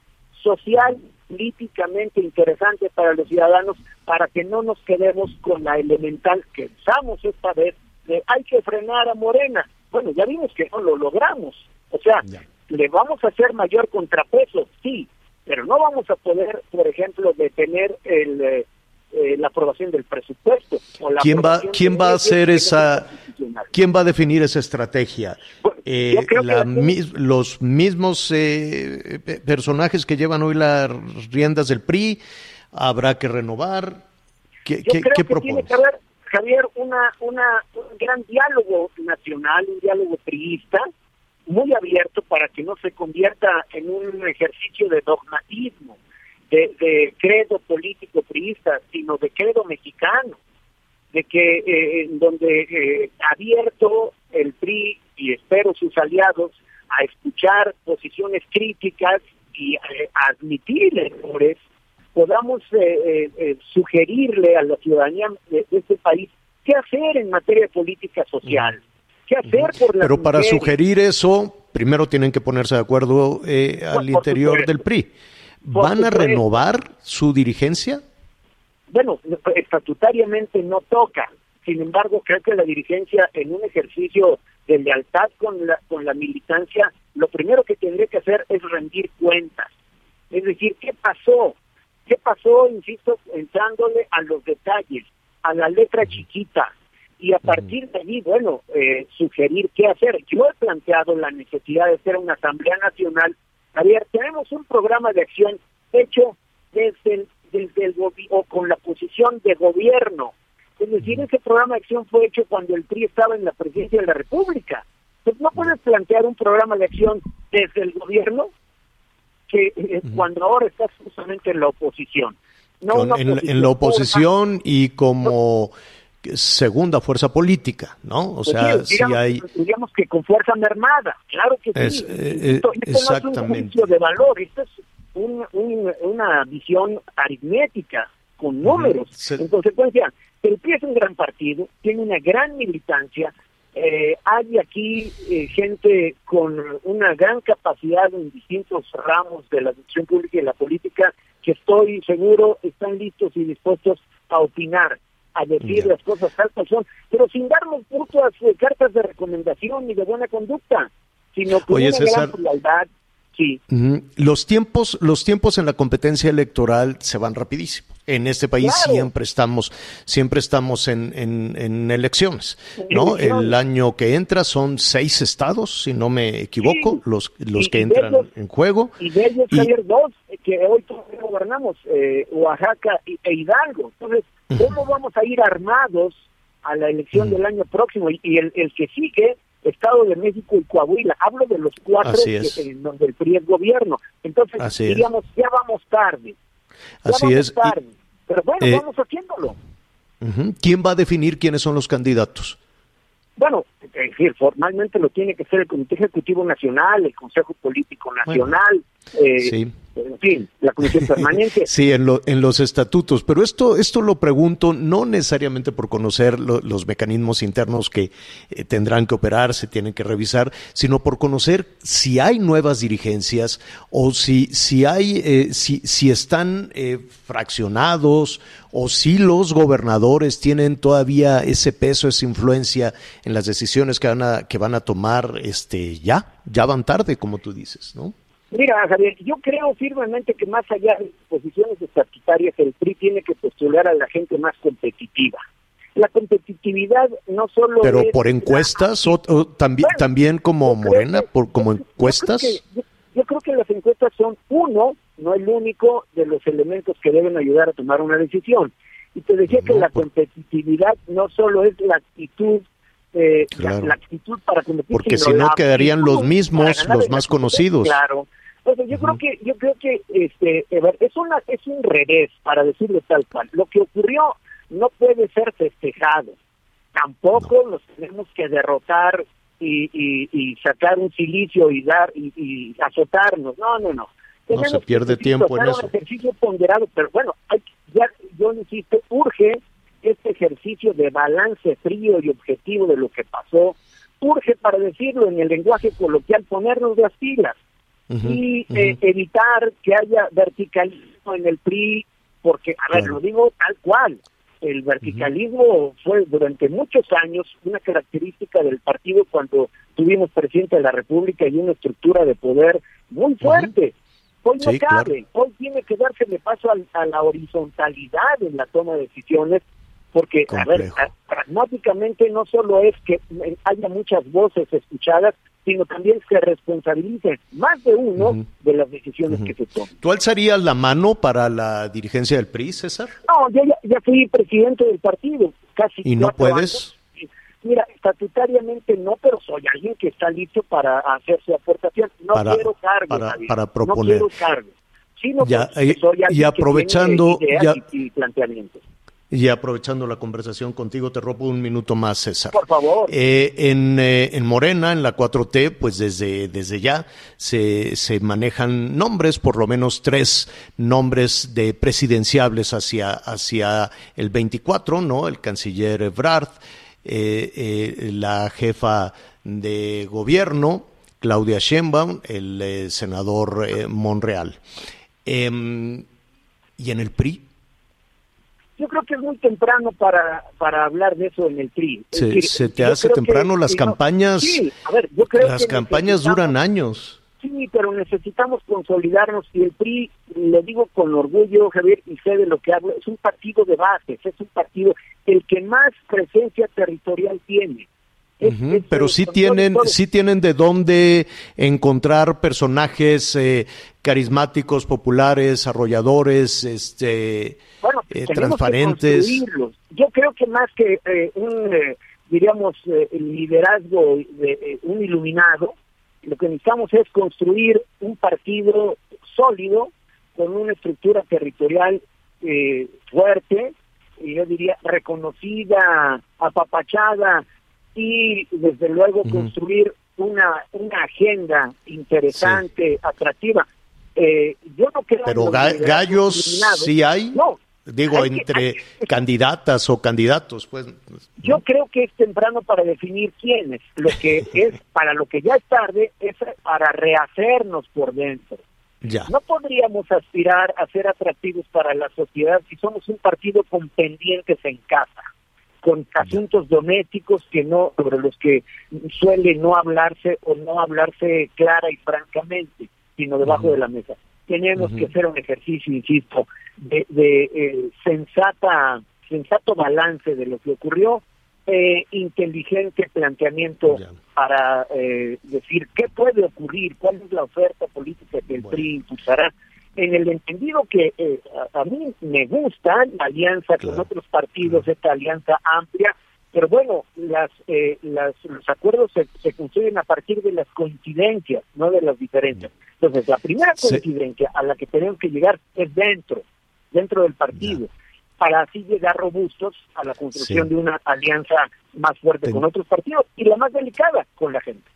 social, políticamente interesante para los ciudadanos, para que no nos quedemos con la elemental que usamos esta vez de hay que frenar a Morena. Bueno, ya vimos que no lo logramos. O sea, le vamos a hacer mayor contrapeso, sí, pero no vamos a poder, por ejemplo, detener el, eh, eh, la aprobación del presupuesto. ¿Quién va, quién va a hacer esa, quién va a definir esa estrategia? Eh, los mismos eh, personajes que llevan hoy las riendas del PRI, habrá que renovar. ¿Qué, Yo creo que tiene que haber, Javier, una, una, un gran diálogo nacional, un diálogo priista, muy abierto para que no se convierta en un ejercicio de dogmatismo de, credo político priista, sino de credo mexicano, de que eh, donde eh, abierto el PRI y espero sus aliados a escuchar posiciones críticas y eh, admitir errores, podamos eh, sugerirle a la ciudadanía de, este país qué hacer en materia de política social, qué hacer por Pero para sugerir eso, primero tienen que ponerse de acuerdo al interior del PRI. ¿Van a renovar su dirigencia? Bueno, estatutariamente no toca. Sin embargo, creo que la dirigencia en un ejercicio de lealtad con la, con la militancia, lo primero que tendría que hacer es rendir cuentas. Es decir, ¿qué pasó? ¿Qué pasó, insisto, entrándole a los detalles, a la letra chiquita? Y a partir de allí, bueno, eh, sugerir qué hacer. Yo he planteado la necesidad de hacer una Asamblea Nacional Javier, tenemos un programa de acción hecho desde el, desde el o con la posición de gobierno. Es decir, ese programa de acción fue hecho cuando el PRI estaba en la presidencia de la República. Entonces, no puedes plantear un programa de acción desde el gobierno que eh, cuando ahora estás justamente en la oposición. No en, la oposición y como segunda fuerza política, ¿no? O pues sea, si hay... Digamos que con fuerza mermada, claro que sí. Eh, esto, exactamente. no es un juicio de valor, esto es una visión aritmética, con números. En consecuencia, el PRI es un gran partido, tiene una gran militancia, eh, hay aquí eh, gente con una gran capacidad en distintos ramos de la administración pública y de la política que estoy seguro están listos y dispuestos a opinar a decir las cosas tal cual son, pero sin darnos muchas eh, cartas de recomendación ni de buena conducta, sino con una gran frialdad. Sí. Los tiempos, los tiempos en la competencia electoral se van rapidísimo. En este país siempre estamos, siempre estamos en, en, elecciones, ¿no? El año que entra son seis estados, si no me equivoco, los, los que entran en juego. Y de ellos hay dos eh, que hoy gobernamos, eh, Oaxaca e Hidalgo. Entonces, ¿Cómo vamos a ir armados a la elección del año próximo? Y, el, el, que sigue, Estado de México y Coahuila. Hablo de los cuatro en donde el PRI es gobierno. Entonces, digamos, ya vamos tarde. Así es. Tarde. Pero bueno, eh, vamos haciéndolo. ¿Quién va a definir quiénes son los candidatos? Bueno, es decir, formalmente lo tiene que ser el Comité Ejecutivo Nacional, el Consejo Político Nacional. Eh, sí en fin, la comisión permanente. sí, en, lo, en los estatutos, pero esto, esto lo pregunto no necesariamente por conocer los mecanismos internos que eh, tendrán que operar, se tienen que revisar, sino por conocer si hay nuevas dirigencias o si, si hay, eh, si, si están eh, fraccionados o si los gobernadores tienen todavía ese peso, esa influencia en las decisiones que van a, que van a tomar, este, ya, ya van tarde, como tú dices, ¿no? Mira, Javier, yo creo firmemente que más allá de posiciones estatutarias, el PRI tiene que postular a la gente más competitiva. La competitividad no solo. Pero por encuestas o, también, también como Morena, por como encuestas. Yo creo, que, las encuestas son uno, no el único, de los elementos que deben ayudar a tomar una decisión. Y te decía que la competitividad no solo es la actitud eh, la, actitud para competir. Porque si no quedarían los mismos, los más conocidos. Claro, entonces yo creo que yo creo que este es una es un revés para decirlo tal cual. Lo que ocurrió no puede ser festejado. Tampoco nos tenemos que derrotar y, y, sacar un silicio y dar y, azotarnos. No, no, no. no se pierde tiempo en eso. un ejercicio ponderado, pero bueno, hay, ya yo insisto, urge este ejercicio de balance frío y objetivo de lo que pasó. Urge, para decirlo en el lenguaje coloquial, ponernos las pilas y eh, evitar que haya verticalismo en el PRI, porque, a ver, lo digo tal cual, el verticalismo fue durante muchos años una característica del partido cuando tuvimos presidente de la República y una estructura de poder muy fuerte. Hoy no cabe, hoy tiene que darse de paso a, la horizontalidad en la toma de decisiones, porque, a ver, pragmáticamente no solo es que haya muchas voces escuchadas, sino también se responsabilice más de uno de las decisiones que se toman. ¿Tú alzarías la mano para la dirigencia del PRI, César? No, yo ya, fui presidente del partido, casi. ¿Y no puedes? Mira, estatutariamente no, pero soy alguien que está listo para hacer su aportación. No quiero cargo, para, para proponer. No quiero cargo. Sino ya, y, y aprovechando ya, y planteamientos. Y aprovechando la conversación contigo, te robo un minuto más, César. Por favor. Eh, en, eh, en, Morena, en la 4T, pues desde, desde ya se, se, manejan nombres, por lo menos tres nombres de presidenciables hacia, hacia el 24, ¿no? El canciller Ebrard, eh, la jefa de gobierno, Claudia Sheinbaum, el senador Monreal. Em, y en el PRI, yo creo que es muy temprano para, para hablar de eso en el PRI. Se, te hace temprano las campañas. Sí, a ver, yo creo las campañas duran años. Sí, pero necesitamos consolidarnos y el PRI, le digo con orgullo, Javier, y sé de lo que hablo, es un partido de bases, es un partido el que más presencia territorial tiene pero sí tienen, sí tienen de dónde encontrar personajes eh, carismáticos, populares, arrolladores, este, eh, transparentes. Yo creo que más que eh, un, diríamos, liderazgo de un iluminado, lo que necesitamos es construir un partido sólido con una estructura territorial fuerte, y yo diría reconocida, apapachada y desde luego construir una, una agenda interesante, atractiva. Eh, yo no creo Pero gallos sí hay. No, Digo, entre candidatas o candidatos, pues. Yo creo que es temprano para definir quiénes. Lo que es, para lo que ya es tarde, es para rehacernos por dentro. Ya. No podríamos aspirar a ser atractivos para la sociedad si somos un partido con pendientes en casa con asuntos domésticos que no sobre los que suele no hablarse o no hablarse clara y francamente, sino debajo de la mesa. Tenemos que hacer un ejercicio, insisto, de, de eh, sensata sensato balance de lo que ocurrió, eh, inteligente planteamiento para eh, decir qué puede ocurrir, cuál es la oferta política que el PRI impulsará en el entendido que eh, a, mí me gusta la alianza con otros partidos, esta alianza amplia, pero bueno, las, eh, las los acuerdos se, construyen a partir de las coincidencias, no de las diferencias. Entonces, la primera coincidencia a la que tenemos que llegar es dentro, dentro del partido, para así llegar robustos a la construcción de una alianza más fuerte con otros partidos y la más delicada con la gente.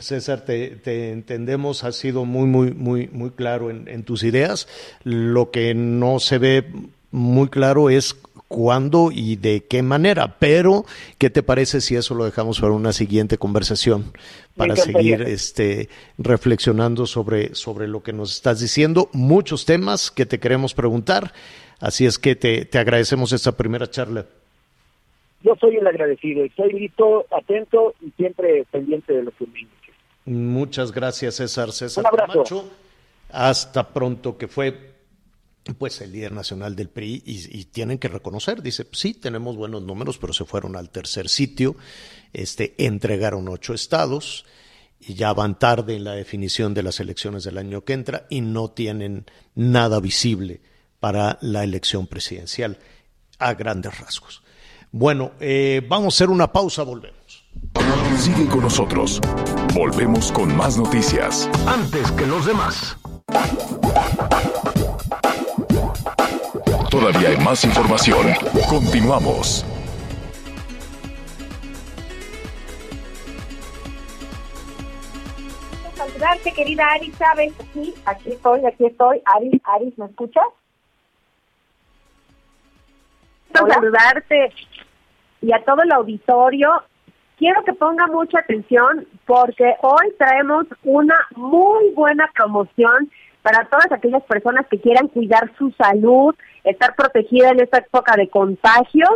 César, te, entendemos, has sido muy, muy, muy, muy claro en, en tus ideas. Lo que no se ve muy claro es cuándo y de qué manera. Pero, ¿qué te parece si eso lo dejamos para una siguiente conversación? Para seguir este, reflexionando sobre, sobre lo que nos estás diciendo. Muchos temas que te queremos preguntar. Así es que te, te agradecemos esta primera charla. Yo soy el agradecido, estoy listo, atento y siempre pendiente de lo que. Muchas gracias, César. César Un abrazo. Hasta pronto, que fue pues el líder nacional del PRI y, tienen que reconocer, dice, sí, tenemos buenos números, pero se fueron al tercer sitio, este, entregaron ocho estados y ya van tarde en la definición de las elecciones del año que entra y no tienen nada visible para la elección presidencial a grandes rasgos. Bueno, eh, vamos a hacer una pausa, volvemos. Sigue con nosotros. Volvemos con más noticias. Antes que los demás. Todavía hay más información. Continuamos. saludarte, querida Aris, ¿sabes? Sí, aquí estoy, aquí estoy. Aris, Aris, ¿me escuchas? Quiero saludarte y a todo el auditorio. Quiero que ponga mucha atención porque hoy traemos una muy buena promoción para todas aquellas personas que quieran cuidar su salud, estar protegida en esta época de contagios.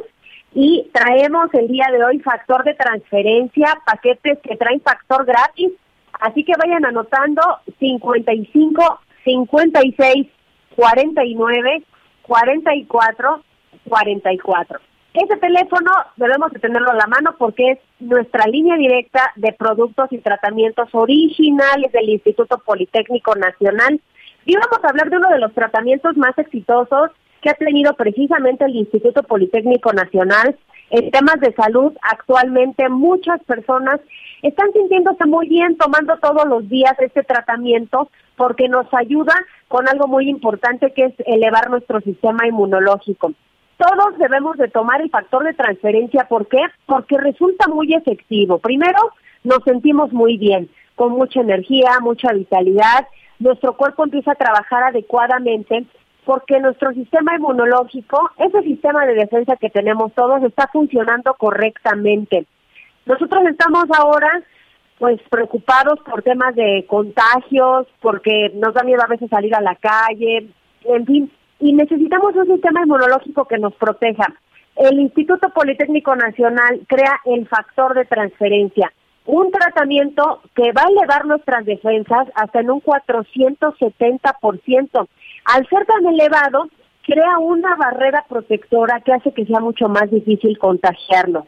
Y traemos el día de hoy factor de transferencia, paquetes que traen factor gratis. Así que vayan anotando 55, 56, 49, 44, 44. Ese teléfono debemos de tenerlo a la mano porque es nuestra línea directa de productos y tratamientos originales del Instituto Politécnico Nacional. Y vamos a hablar de uno de los tratamientos más exitosos que ha tenido precisamente el Instituto Politécnico Nacional en temas de salud. Actualmente muchas personas están sintiéndose muy bien tomando todos los días este tratamiento porque nos ayuda con algo muy importante que es elevar nuestro sistema inmunológico. Todos debemos de tomar el factor de transferencia, ¿por qué? Porque resulta muy efectivo. Primero, nos sentimos muy bien, con mucha energía, mucha vitalidad, nuestro cuerpo empieza a trabajar adecuadamente porque nuestro sistema inmunológico, ese sistema de defensa que tenemos todos, está funcionando correctamente. Nosotros estamos ahora pues preocupados por temas de contagios, porque nos da miedo a veces salir a la calle, en fin, y necesitamos un sistema inmunológico que nos proteja. El Instituto Politécnico Nacional crea el factor de transferencia, un tratamiento que va a elevar nuestras defensas hasta en un 470%. Al ser tan elevado, crea una barrera protectora que hace que sea mucho más difícil contagiarlo.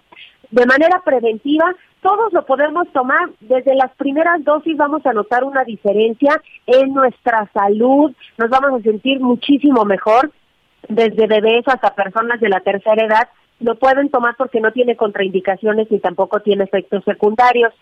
De manera preventiva, todos lo podemos tomar. Desde las primeras dosis vamos a notar una diferencia en nuestra salud, nos vamos a sentir muchísimo mejor. Desde bebés hasta personas de la tercera edad lo pueden tomar porque no tiene contraindicaciones ni tampoco tiene efectos secundarios.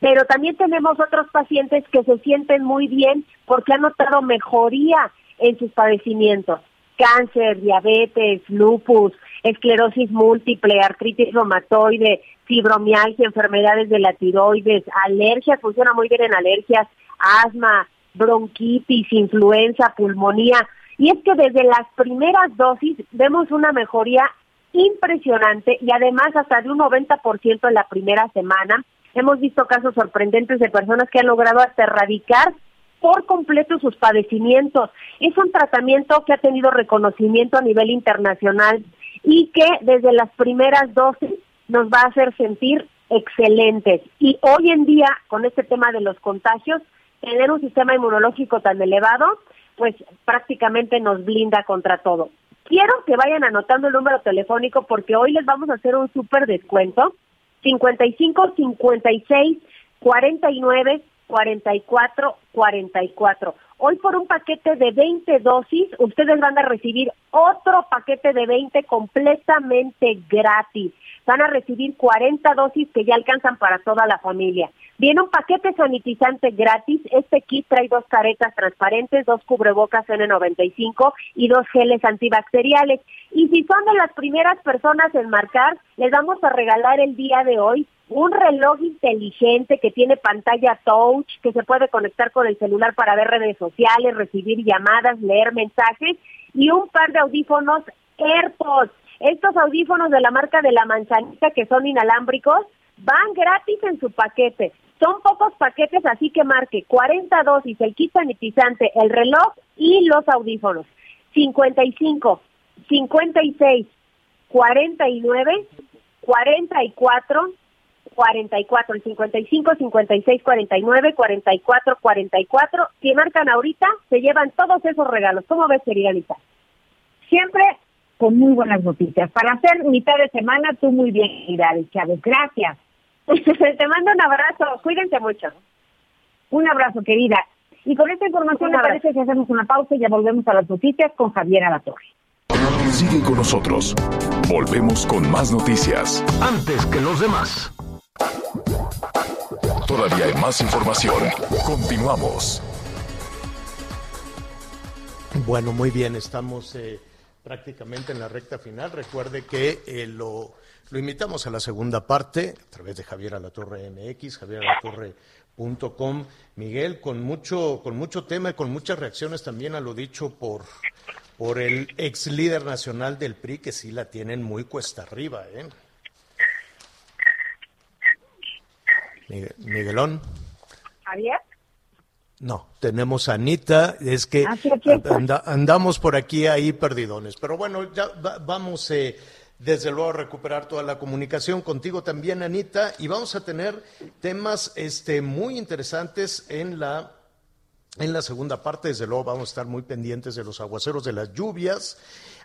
Pero también tenemos otros pacientes que se sienten muy bien porque han notado mejoría en sus padecimientos. Cáncer, diabetes, lupus, esclerosis múltiple, artritis reumatoide, fibromialgia, enfermedades de la tiroides, alergias, funciona muy bien en alergias, asma, bronquitis, influenza, pulmonía. Y es que desde las primeras dosis vemos una mejoría impresionante y además hasta de un 90% en la primera semana. Hemos visto casos sorprendentes de personas que han logrado hasta erradicar por completo sus padecimientos. Es un tratamiento que ha tenido reconocimiento a nivel internacional y que desde las primeras dosis nos va a hacer sentir excelentes. Y hoy en día, con este tema de los contagios, tener un sistema inmunológico tan elevado, pues prácticamente nos blinda contra todo. Quiero que vayan anotando el número telefónico porque hoy les vamos a hacer un súper descuento. 55 56 49 44 44. Hoy por un paquete de 20 dosis, ustedes van a recibir otro paquete de 20 completamente gratis. Van a recibir 40 dosis que ya alcanzan para toda la familia. Viene un paquete sanitizante gratis. Este kit trae dos caretas transparentes, dos cubrebocas N95 y dos geles antibacteriales. Y si son de las primeras personas en marcar, les vamos a regalar el día de hoy un reloj inteligente que tiene pantalla touch, que se puede conectar con el celular para ver redes sociales, recibir llamadas, leer mensajes y un par de audífonos AirPods. Estos audífonos de la marca de la manzanita que son inalámbricos van gratis en su paquete. Son pocos paquetes, así que marque 40 dosis, el kit sanitizante, el reloj y los audífonos. 55, 56, 49, 44, 44, el 55, 56, 49, 44, 44. Si marcan ahorita, se llevan todos esos regalos. ¿Cómo ves, querida Lisa? Siempre con muy buenas noticias. Para hacer mitad de semana, tú muy bien, querida Chávez. Gracias. Te mando un abrazo. Cuídense mucho. Un abrazo, querida. Y con esta información, me parece que hacemos una pausa y ya volvemos a las noticias con Javier Alatorre. Sigue con nosotros. Volvemos con más noticias. Antes que los demás. Todavía hay más información. Continuamos. Bueno, muy bien, estamos eh, prácticamente en la recta final. Recuerde que eh, lo, lo, invitamos a la segunda parte a través de Javier Alatorre MX, javieralatorre.com. Miguel, con mucho, con mucho tema y con muchas reacciones también a lo dicho por, por el ex líder nacional del PRI, que sí la tienen muy cuesta arriba. ¿eh? Miguelón. Javier. No, tenemos a Anita, es que ah, andamos por aquí ahí perdidones. Pero bueno, ya vamos eh, desde luego a recuperar toda la comunicación contigo también, Anita, y vamos a tener temas este, muy interesantes en la, en la segunda parte. Desde luego vamos a estar muy pendientes de los aguaceros, de las lluvias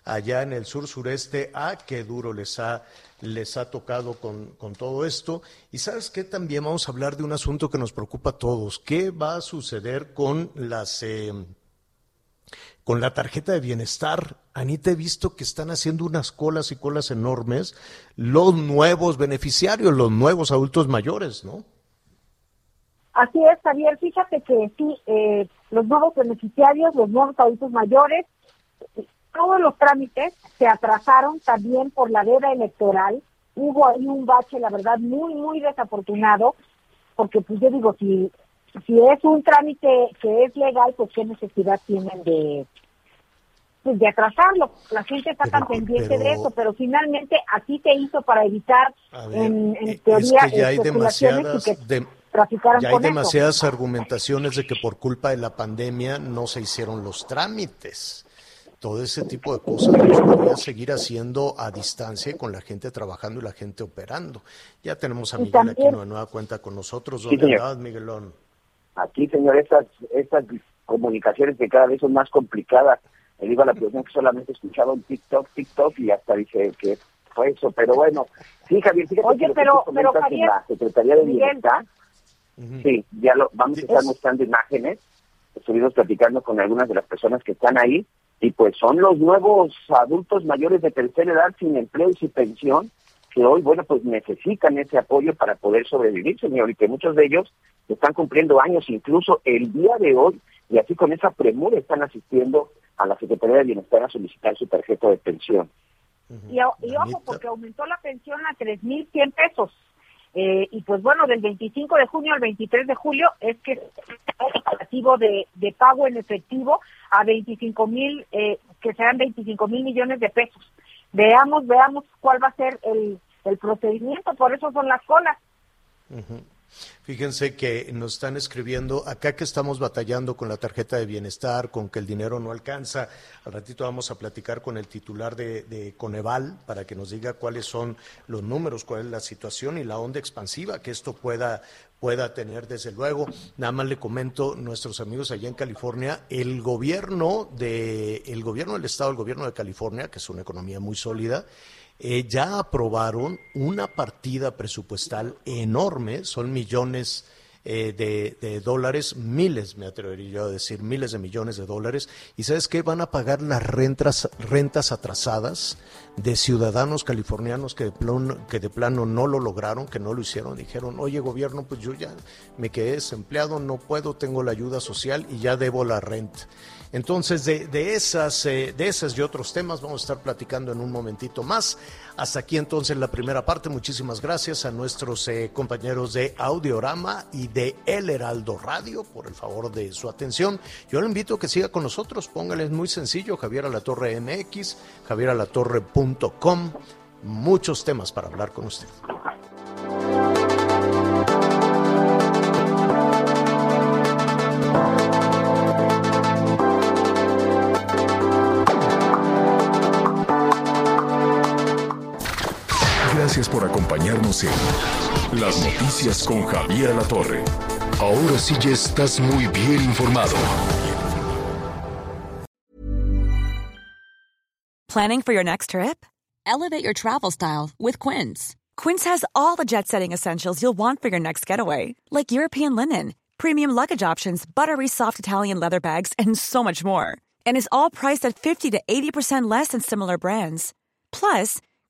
allá en el sur sureste. Ah, qué duro les ha les ha tocado con, con, todo esto. Y sabes qué, también vamos a hablar de un asunto que nos preocupa a todos. ¿Qué va a suceder con las... Eh, con la tarjeta de bienestar, Anita, he visto que están haciendo unas colas y colas enormes los nuevos beneficiarios, los nuevos adultos mayores, ¿no? Así es, Javier. Fíjate que sí, eh, los nuevos beneficiarios, los nuevos adultos mayores, todos los trámites se atrasaron también por la veda electoral. Hubo ahí un bache, la verdad, muy, muy desafortunado, porque pues yo digo, si, si es un trámite que es legal, pues qué necesidad tienen de, pues, de atrasarlo. La gente está tan pendiente de eso, pero finalmente así se hizo para evitar, en, en, teoría, es que ya hay demasiadas, ya hay demasiadas argumentaciones de que por culpa de la pandemia no se hicieron los trámites todo ese tipo de cosas los podría seguir haciendo a distancia con la gente trabajando y la gente operando. Ya tenemos a Miguel aquí una nueva cuenta con nosotros. ¿Dónde sí, Miguelón? Aquí, señor, estas, estas comunicaciones que cada vez son más complicadas. Le digo a la persona que solamente escuchaba un TikTok, TikTok y hasta dice que fue eso. Pero bueno, sí, Javier, fíjate Oye, que pero, pero Javier, la Secretaría de Sí, ya lo vamos a estar mostrando imágenes. Estuvimos platicando con algunas de las personas que están ahí y pues son los nuevos adultos mayores de tercera edad sin empleo y sin pensión que hoy, bueno, pues necesitan ese apoyo para poder sobrevivir, señor, y que muchos de ellos están cumpliendo años, incluso el día de hoy, y así con esa premura están asistiendo a la Secretaría de Bienestar a solicitar su tarjeta de pensión. y, y, ojo, porque aumentó la pensión a 3.100 pesos. Eh, y pues bueno, del 25 de junio al 23 de julio es que el de, de pago en efectivo a 25 mil, eh, que serán 25 mil millones de pesos. Veamos, veamos cuál va a ser el, el procedimiento, por eso son las colas. Fíjense que nos están escribiendo acá que estamos batallando con la tarjeta de bienestar, con que el dinero no alcanza. Al ratito vamos a platicar con el titular de, Coneval para que nos diga cuáles son los números, cuál es la situación y la onda expansiva que esto pueda pueda tener desde luego. Nada más le comento nuestros amigos allá en California, el gobierno de el gobierno del estado, el gobierno de California, que es una economía muy sólida, eh, ya aprobaron una partida presupuestal enorme, son millones eh, de, dólares, miles, me atrevería a decir, miles de millones de dólares. ¿Y sabes qué? Van a pagar las rentas, rentas atrasadas de ciudadanos californianos que de, plano, que de plano no lo lograron, que no lo hicieron. Dijeron, oye gobierno, pues yo ya me quedé desempleado, no puedo, tengo la ayuda social y ya debo la renta Entonces, de, esas, eh, de esas y otros temas vamos a estar platicando en un momentito más. Hasta aquí entonces la primera parte. Muchísimas gracias a nuestros eh, compañeros de Audiorama y de El Heraldo Radio por el favor de su atención. Yo le invito a que siga con nosotros. Póngale, muy sencillo, Javier Alatorre MX, javieralatorre.com. Muchos temas para hablar con usted. Gracias por acompañarnos en Las Noticias con Javier La Torre. Ahora sí ya estás muy bien informado. Planning for your next trip? Elevate your travel style with Quince. Quince has all the jet setting essentials you'll want for your next getaway, like European linen, premium luggage options, buttery soft Italian leather bags, and so much more. And is all priced at 50 to 80% less than similar brands. Plus,